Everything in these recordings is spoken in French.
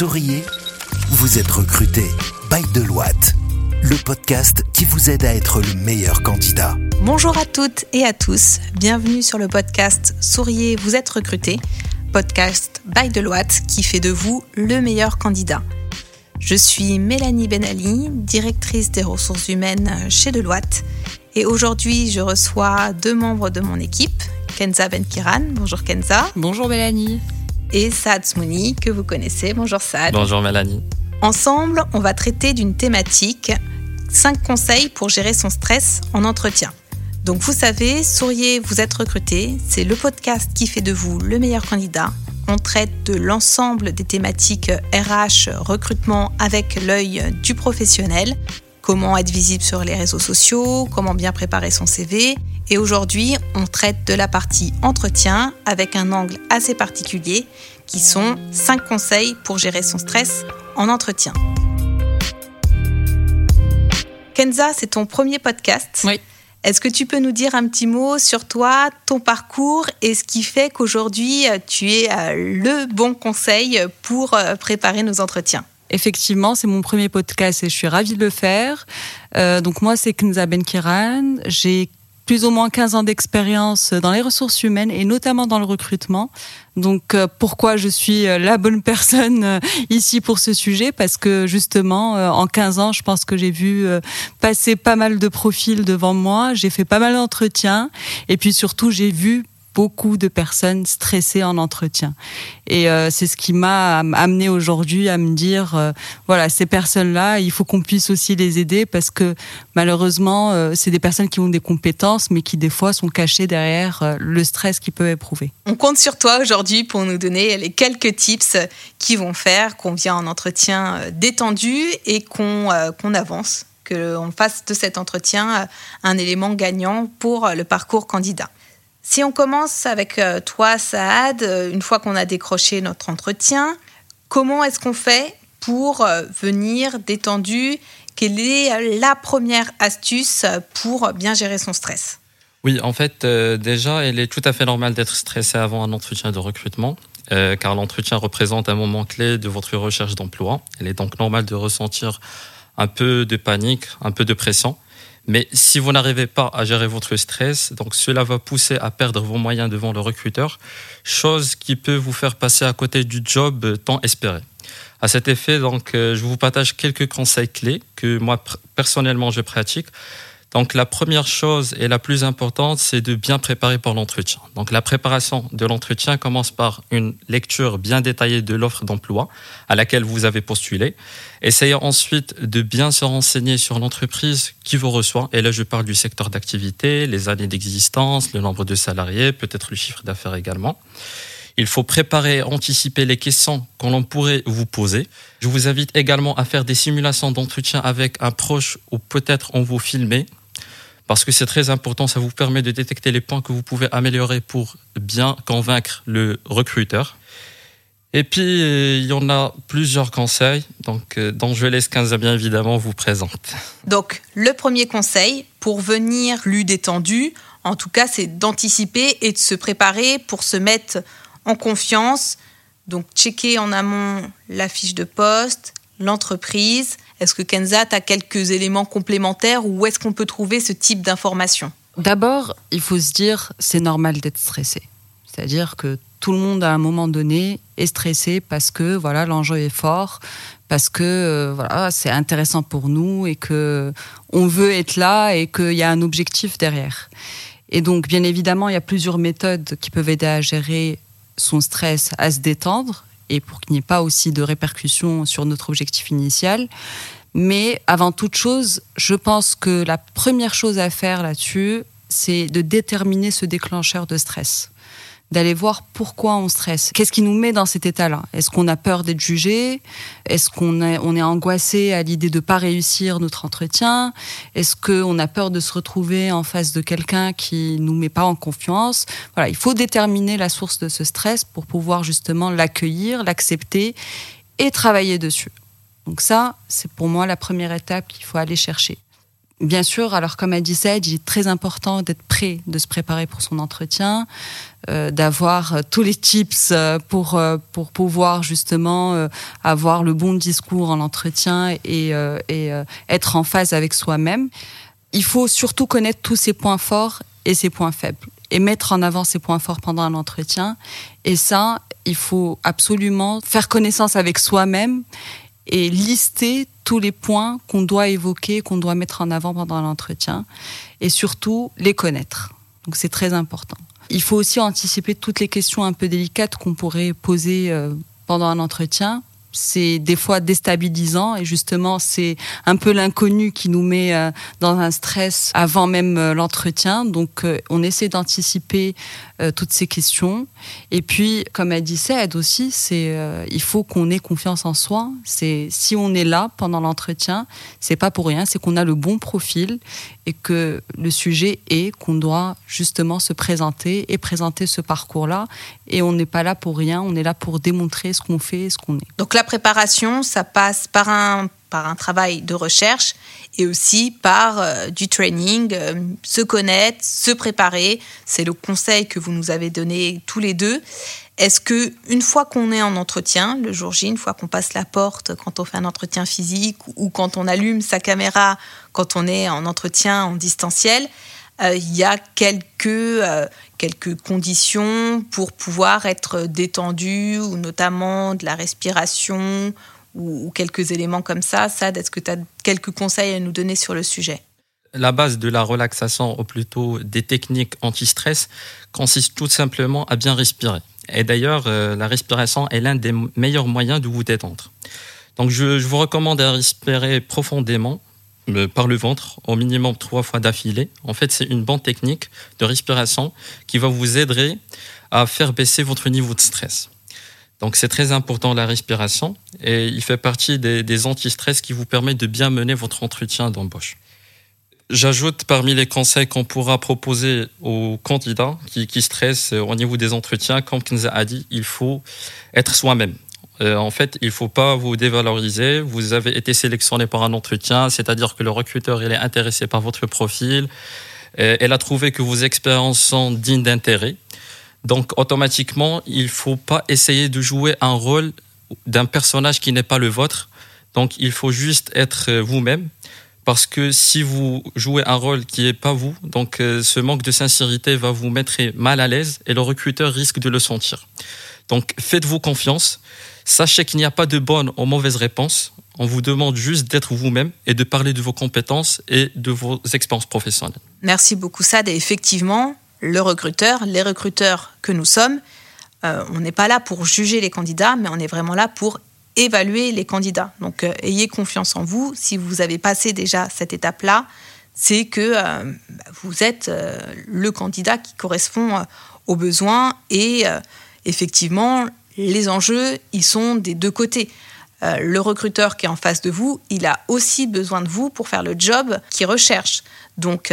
Souriez, vous êtes recruté by Deloitte, le podcast qui vous aide à être le meilleur candidat. Bonjour à toutes et à tous, bienvenue sur le podcast Souriez, vous êtes recruté, podcast by Deloitte qui fait de vous le meilleur candidat. Je suis Mélanie Benali, directrice des ressources humaines chez Deloitte, et aujourd'hui je reçois deux membres de mon équipe, Kenza Benkiran. Bonjour Kenza. Bonjour Mélanie et Saad Smouni, que vous connaissez. Bonjour Saad. Bonjour Mélanie. Ensemble, on va traiter d'une thématique 5 conseils pour gérer son stress en entretien. Donc vous savez, Souriez, vous êtes recruté, c'est le podcast qui fait de vous le meilleur candidat. On traite de l'ensemble des thématiques RH, recrutement avec l'œil du professionnel, comment être visible sur les réseaux sociaux, comment bien préparer son CV. Et aujourd'hui, on traite de la partie entretien avec un angle assez particulier qui sont 5 conseils pour gérer son stress en entretien. Kenza, c'est ton premier podcast. Oui. Est-ce que tu peux nous dire un petit mot sur toi, ton parcours et ce qui fait qu'aujourd'hui tu es euh, le bon conseil pour euh, préparer nos entretiens? Effectivement, c'est mon premier podcast et je suis ravie de le faire. Euh, donc moi, c'est Kenza Benkiran. J'ai plus ou moins 15 ans d'expérience dans les ressources humaines et notamment dans le recrutement. Donc euh, pourquoi je suis euh, la bonne personne ici pour ce sujet? Parce que justement, en 15 ans, je pense que j'ai vu passer pas mal de profils devant moi, j'ai fait pas mal d'entretiens et puis surtout j'ai vu beaucoup de personnes stressées en entretien. Et euh, c'est ce qui m'a amené aujourd'hui à me dire, euh, voilà, ces personnes-là, il faut qu'on puisse aussi les aider parce que malheureusement, euh, c'est des personnes qui ont des compétences, mais qui des fois sont cachées derrière le stress qu'ils peuvent éprouver. On compte sur toi aujourd'hui pour nous donner les quelques tips qui vont faire qu'on vient en entretien détendu et qu'on qu'on avance, qu'on fasse de cet entretien un élément gagnant pour le parcours candidat. Si on commence avec euh, toi, Saad, euh, une fois qu'on a décroché notre entretien, comment est-ce qu'on fait pour euh, venir détendu? Quelle est la première astuce pour bien gérer son stress? Oui, en fait, déjà, il est tout à fait normal d'être stressé avant un entretien de recrutement, car l'entretien représente un moment clé de votre recherche d'emploi. Il est donc normal de ressentir un peu de panique, un peu de pression. Mais si vous n'arrivez pas à gérer votre stress, donc cela va pousser à perdre vos moyens devant le recruteur, chose qui peut vous faire passer à côté du job tant espéré. À cet effet, donc, euh, je vous partage quelques conseils clés que moi personnellement je pratique donc la première chose et la plus importante, c'est de bien préparer pour l'entretien. Donc la préparation de l'entretien commence par une lecture bien détaillée de l'offre d'emploi à laquelle vous avez postulé. Essayez ensuite de bien se renseigner sur l'entreprise qui vous reçoit. Et là, je parle du secteur d'activité, les années d'existence, le nombre de salariés, peut-être le chiffre d'affaires également. Il faut préparer, anticiper les questions qu'on pourrait vous poser. Je vous invite également à faire des simulations d'entretien avec un proche ou peut-être on vous filmer parce que c'est très important, ça vous permet de détecter les points que vous pouvez améliorer pour bien convaincre le recruteur. Et puis, il y en a plusieurs conseils, donc, euh, dont je laisse 15 bien évidemment vous présente. Donc, le premier conseil, pour venir plus détendu, en tout cas, c'est d'anticiper et de se préparer pour se mettre en confiance. Donc, checker en amont la fiche de poste, l'entreprise, est-ce que Kenza, a quelques éléments complémentaires ou est-ce qu'on peut trouver ce type d'informations D'abord, il faut se dire, c'est normal d'être stressé. C'est-à-dire que tout le monde à un moment donné est stressé parce que voilà l'enjeu est fort, parce que euh, voilà c'est intéressant pour nous et que on veut être là et qu'il y a un objectif derrière. Et donc bien évidemment il y a plusieurs méthodes qui peuvent aider à gérer son stress, à se détendre et pour qu'il n'y ait pas aussi de répercussions sur notre objectif initial. Mais avant toute chose, je pense que la première chose à faire là-dessus, c'est de déterminer ce déclencheur de stress d'aller voir pourquoi on stresse. Qu'est-ce qui nous met dans cet état-là? Est-ce qu'on a peur d'être jugé? Est-ce qu'on est, on est angoissé à l'idée de ne pas réussir notre entretien? Est-ce qu'on a peur de se retrouver en face de quelqu'un qui nous met pas en confiance? Voilà, il faut déterminer la source de ce stress pour pouvoir justement l'accueillir, l'accepter et travailler dessus. Donc ça, c'est pour moi la première étape qu'il faut aller chercher. Bien sûr, alors comme a dit il est très important d'être prêt, de se préparer pour son entretien, euh, d'avoir euh, tous les tips euh, pour pour pouvoir justement avoir le bon discours en entretien et, et être en phase avec soi-même. Il faut surtout connaître tous ses points forts et ses points faibles et mettre en avant ses points forts pendant un entretien. Et ça, il faut absolument faire connaissance avec soi-même et lister tous les points qu'on doit évoquer, qu'on doit mettre en avant pendant l'entretien, et surtout les connaître. Donc c'est très important. Il faut aussi anticiper toutes les questions un peu délicates qu'on pourrait poser euh, pendant un entretien c'est des fois déstabilisant et justement c'est un peu l'inconnu qui nous met euh, dans un stress avant même euh, l'entretien. Donc on essaie d'anticiper toutes ces questions. Et puis comme a dit Said aussi, c'est il faut qu'on ait confiance en soi. C'est si on est là pendant l'entretien, c'est pas pour rien, c'est qu'on a le bon profil et que le sujet est qu'on doit justement se présenter et présenter ce parcours-là. Et on n'est pas là pour rien, on est là pour démontrer ce qu'on fait, ce qu'on est. Donc la préparation, ça passe par un, par un travail de recherche et aussi par euh, du training, euh, se connaître, se préparer. C'est le conseil que vous nous avez donné tous les deux. Est-ce que une fois qu'on est en entretien, le jour J, une fois qu'on passe la porte, quand on fait un entretien physique ou quand on allume sa caméra, quand on est en entretien en distanciel, euh, il y a quelques, quelques conditions pour pouvoir être détendu, ou notamment de la respiration, ou, quelques éléments comme ça. Sad, est-ce que tu as quelques conseils à nous donner sur le sujet? La base de la relaxation, ou plutôt des techniques anti-stress, consiste tout simplement à bien respirer. Et d'ailleurs, euh, la respiration est l'un des meilleurs moyens de vous détendre. Donc, je, vous recommande à respirer profondément euh, par le ventre, au minimum trois fois d'affilée. En fait, c'est une bonne technique de respiration qui va vous aider à faire baisser votre niveau de stress. Donc, c'est très important la respiration et il fait partie des, des anti-stress qui vous permettent de bien mener votre entretien d'embauche. J'ajoute parmi les conseils qu'on pourra proposer aux candidats qui, stressent au niveau des entretiens, comme Kenza a dit, il faut être soi-même. Euh, en fait, il ne faut pas vous dévaloriser. Vous avez été sélectionné par un entretien, c'est-à-dire que le recruteur il est intéressé par votre profil. Et elle a trouvé que vos expériences sont dignes d'intérêt. Donc, automatiquement, il ne faut pas essayer de jouer un rôle d'un personnage qui n'est pas le vôtre. Donc, il faut juste être vous-même parce que si vous jouez un rôle qui n'est pas vous, donc euh, ce manque de sincérité va vous mettre mal à l'aise et le recruteur risque de le sentir. Donc faites-vous confiance, sachez qu'il n'y a pas de bonne ou mauvaise réponse, on vous demande juste d'être vous-même et de parler de vos compétences et de vos expériences professionnelles. Merci beaucoup Sad et effectivement, le recruteur, les recruteurs que nous sommes, euh, on n'est pas là pour juger les candidats, mais on est vraiment là pour évaluer les candidats. Donc, euh, ayez confiance en vous. Si vous avez passé déjà cette étape-là, c'est que euh, vous êtes le candidat qui correspond aux besoins et effectivement, les enjeux, ils sont des deux côtés. le recruteur qui est en face de vous, il a aussi besoin de vous pour faire le job qu'il recherche. Donc,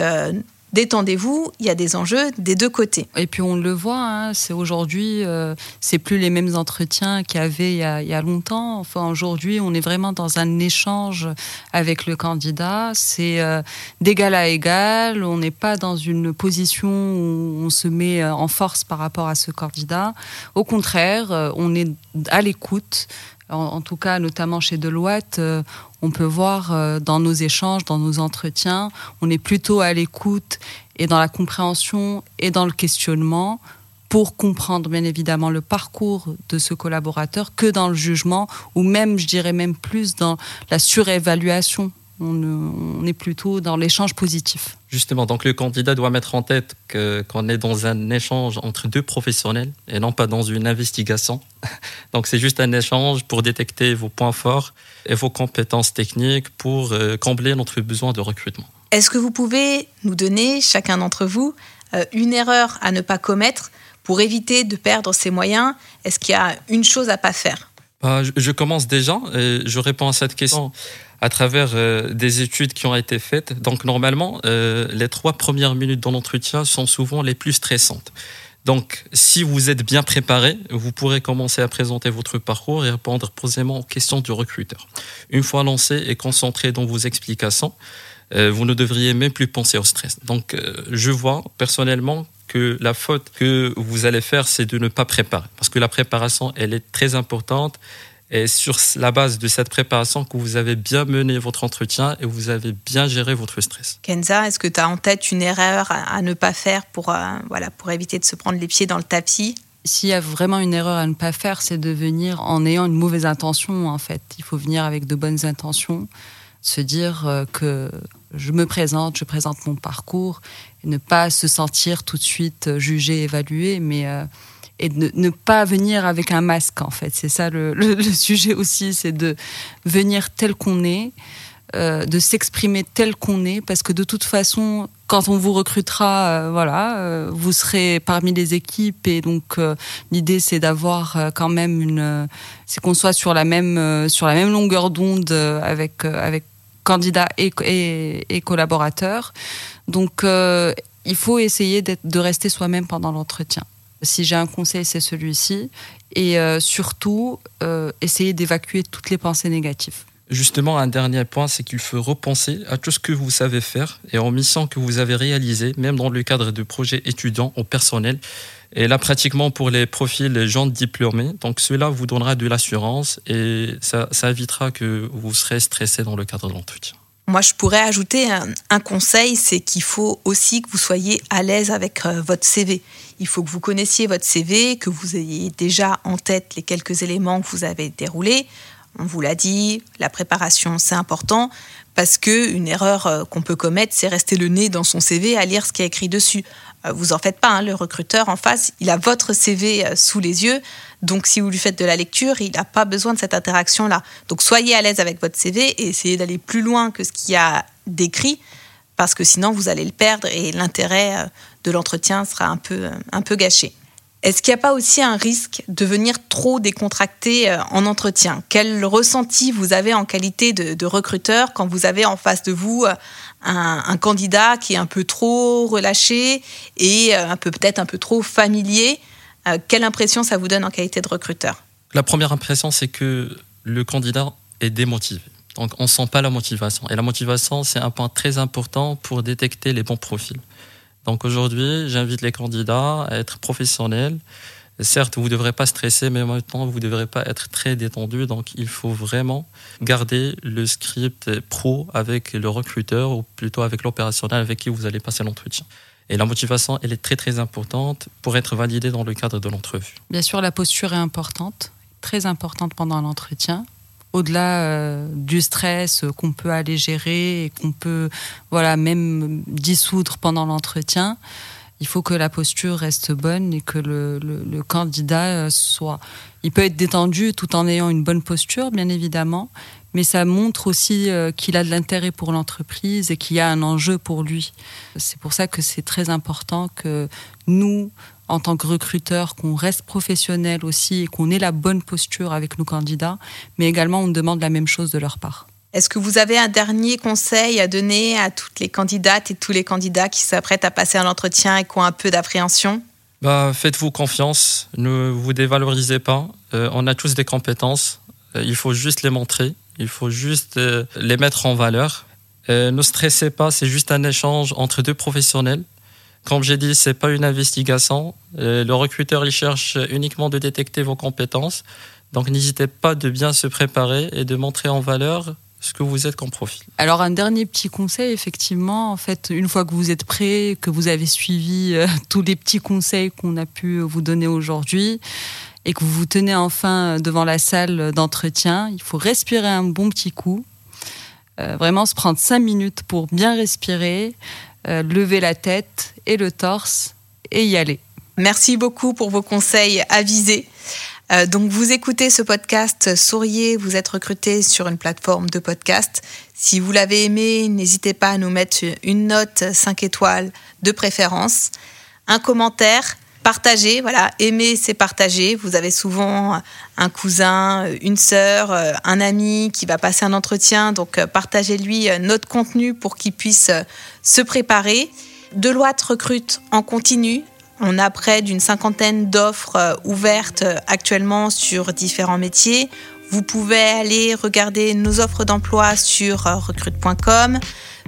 détendez-vous, il y a des enjeux des deux côtés. Et puis on le voit, hein, c'est aujourd'hui, euh, c'est plus les mêmes entretiens qu'il y avait il y, a, longtemps. Enfin aujourd'hui, on est vraiment dans un échange avec le candidat. C'est euh, d'égal à égal. On n'est pas dans une position où on se met euh, en force par rapport à ce candidat. Au contraire, on est à l'écoute en, tout cas notamment chez Deloitte, euh, on peut voir euh, dans nos échanges, dans nos entretiens, on est plutôt à l'écoute et dans la compréhension et dans le questionnement pour comprendre bien évidemment le parcours de ce collaborateur que dans le jugement ou même, je dirais même plus dans la surévaluation on, est plutôt dans l'échange positif. Justement, donc le candidat doit mettre en tête qu'on est dans un échange entre deux professionnels et non pas dans une investigation. Donc c'est juste un échange pour détecter vos points forts et vos compétences techniques pour euh, combler notre besoin de recrutement. Est-ce que vous pouvez nous donner, chacun d'entre vous, euh, une erreur à ne pas commettre pour éviter de perdre ses moyens? Est-ce qu'il y a une chose à pas faire? Bah, je commence déjà et je réponds à cette question à travers euh, des études qui ont été faites. Donc normalement, euh, les trois premières minutes dans l'entretien sont souvent les plus stressantes. Donc, si vous êtes bien préparé, vous pourrez commencer à présenter votre parcours et répondre posément aux questions du recruteur. Une fois lancé et concentré dans vos explications, euh, vous ne devriez même plus penser au stress. Donc, je vois personnellement que la faute que vous allez faire, c'est de ne pas préparer. Parce que la préparation, elle est très importante. Et sur la base de cette préparation, que vous avez bien mené votre entretien et vous avez bien géré votre stress. Kenza, est-ce que tu as en tête une erreur à ne pas faire pour, euh, voilà, pour éviter de se prendre les pieds dans le tapis? S'il y a vraiment une erreur à ne pas faire, c'est de venir en ayant une mauvaise intention, en fait. Il faut venir avec de bonnes intentions, se dire euh, que je me présente, je présente mon parcours, et ne pas se sentir tout de suite euh, jugé, évalué, mais euh, et ne, ne, pas venir avec un masque, en fait. C'est ça le, sujet aussi, c'est de venir tel qu'on est. Euh, de s'exprimer tel qu'on est, parce que de toute façon, quand on vous recrutera, euh, voilà, euh, vous serez parmi les équipes et donc l'idée c'est d'avoir quand même une, c'est qu'on soit sur la même sur la même longueur d'onde avec avec candidats et, et, et collaborateurs. Donc il faut essayer de rester soi-même pendant l'entretien. Si j'ai un conseil, c'est celui-ci. Et surtout, essayer d'évacuer toutes les pensées négatives. Justement, un dernier point, c'est qu'il faut repenser à tout ce que vous savez faire et en mission que vous avez réalisé, même dans le cadre de projets étudiants ou personnels. Et là, pratiquement pour les profils gens diplômés. Donc, cela vous donnera de l'assurance et ça, ça, évitera que vous serez stressé dans le cadre de l'entretien. Moi, je pourrais ajouter un, conseil, c'est qu'il faut aussi que vous soyez à l'aise avec euh, votre CV. Il faut que vous connaissiez votre CV, que vous ayez déjà en tête les quelques éléments que vous avez déroulés. On vous l'a dit, la préparation, c'est important parce que une erreur qu'on peut commettre, c'est rester le nez dans son CV à lire ce qui est écrit dessus. Vous en faites pas, hein, le recruteur en face, il a votre CV sous les yeux, donc si vous lui faites de la lecture, il n'a pas besoin de cette interaction-là. Donc soyez à l'aise avec votre CV et essayez d'aller plus loin que ce qu'il y a décrit, parce que sinon vous allez le perdre et l'intérêt de l'entretien sera un peu, un peu gâché. Est-ce qu'il n'y a pas aussi un risque de venir trop décontracté en entretien? Quel ressenti vous avez en qualité de, recruteur quand vous avez en face de vous un, candidat qui est un peu trop relâché et un peu peut-être un peu trop familier Quelle impression ça vous donne en qualité de recruteur? La première impression, c'est que le candidat est démotivé. Donc on ne sent pas la motivation. Et la motivation, c'est un point très important pour détecter les bons profils. Donc aujourd'hui, j'invite les candidats à être professionnels. Certes, vous ne devrez pas stresser, mais en même temps, vous ne devrez pas être très détendu. Donc, il faut vraiment garder le script pro avec le recruteur ou plutôt avec l'opérationnel avec qui vous allez passer l'entretien. Et la motivation, elle est très très importante pour être validée dans le cadre de l'entrevue. Bien sûr, la posture est importante, très importante pendant l'entretien au-delà euh, du stress qu'on peut aller gérer et qu'on peut voilà même dissoudre pendant l'entretien, il faut que la posture reste bonne et que le, candidat soit. Il peut être détendu tout en ayant une bonne posture, bien évidemment, mais ça montre aussi euh, qu'il a de l'intérêt pour l'entreprise et qu'il y a un enjeu pour lui. C'est pour ça que c'est très important que nous, en tant que recruteur, qu'on reste professionnel aussi et qu'on ait la bonne posture avec nos candidats, mais également on demande la même chose de leur part. Est-ce que vous avez un dernier conseil à donner à toutes les candidates et tous les candidats qui s'apprêtent à passer un entretien et qui ont un peu d'appréhension? Bah, Faites-vous confiance, ne vous dévalorisez pas. Euh, on a tous des compétences, euh, il faut juste les montrer, il faut juste euh, les mettre en valeur. Ne stressez pas, c'est juste un échange entre deux professionnels comme j'ai dit, c'est pas une investigation. Le recruteur, il cherche uniquement de détecter vos compétences. Donc, n'hésitez pas de bien se préparer et de montrer en valeur ce que vous êtes comme profil. Alors, un dernier petit conseil, effectivement, en fait, une fois que vous êtes prêt, que vous avez suivi euh, tous les petits conseils qu'on a pu vous donner aujourd'hui, et que vous vous tenez enfin devant la salle d'entretien, il faut respirer un bon petit coup. Euh, vraiment se prendre cinq minutes pour bien respirer, euh, lever la tête et le torse et y aller. Merci beaucoup pour vos conseils avisés. Euh, donc vous écoutez ce podcast Souriez, vous êtes recruté sur une plateforme de podcast. Si vous l'avez aimé, n'hésitez pas à nous mettre une note 5 étoiles de préférence, un commentaire, partager, voilà, aimer c'est partager. Vous avez souvent un cousin, une sœur, un ami qui va passer un entretien, donc partagez-lui notre contenu pour qu'il puisse se préparer. Deloitte recrute en continu. On a près d'une cinquantaine d'offres ouvertes actuellement sur différents métiers. Vous pouvez aller regarder nos offres d'emploi sur recrute.com.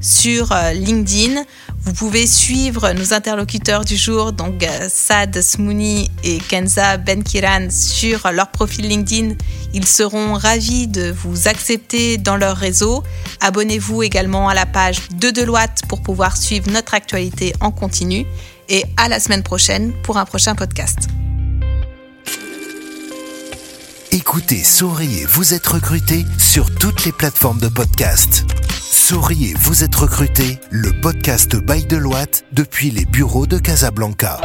sur euh, LinkedIn. Vous pouvez suivre nos interlocuteurs du jour, donc euh, Sad Smouni et Kenza Benkiran, sur leur profil LinkedIn. Ils seront ravis de vous accepter dans leur réseau. Abonnez-vous également à la page de Deloitte pour pouvoir suivre notre actualité en continu. Et à la semaine prochaine pour un prochain podcast. Écoutez Souriez, vous êtes recruté sur toutes les plateformes de podcast. Souriez, vous êtes recruté, le podcast by Deloitte depuis les bureaux de Casablanca.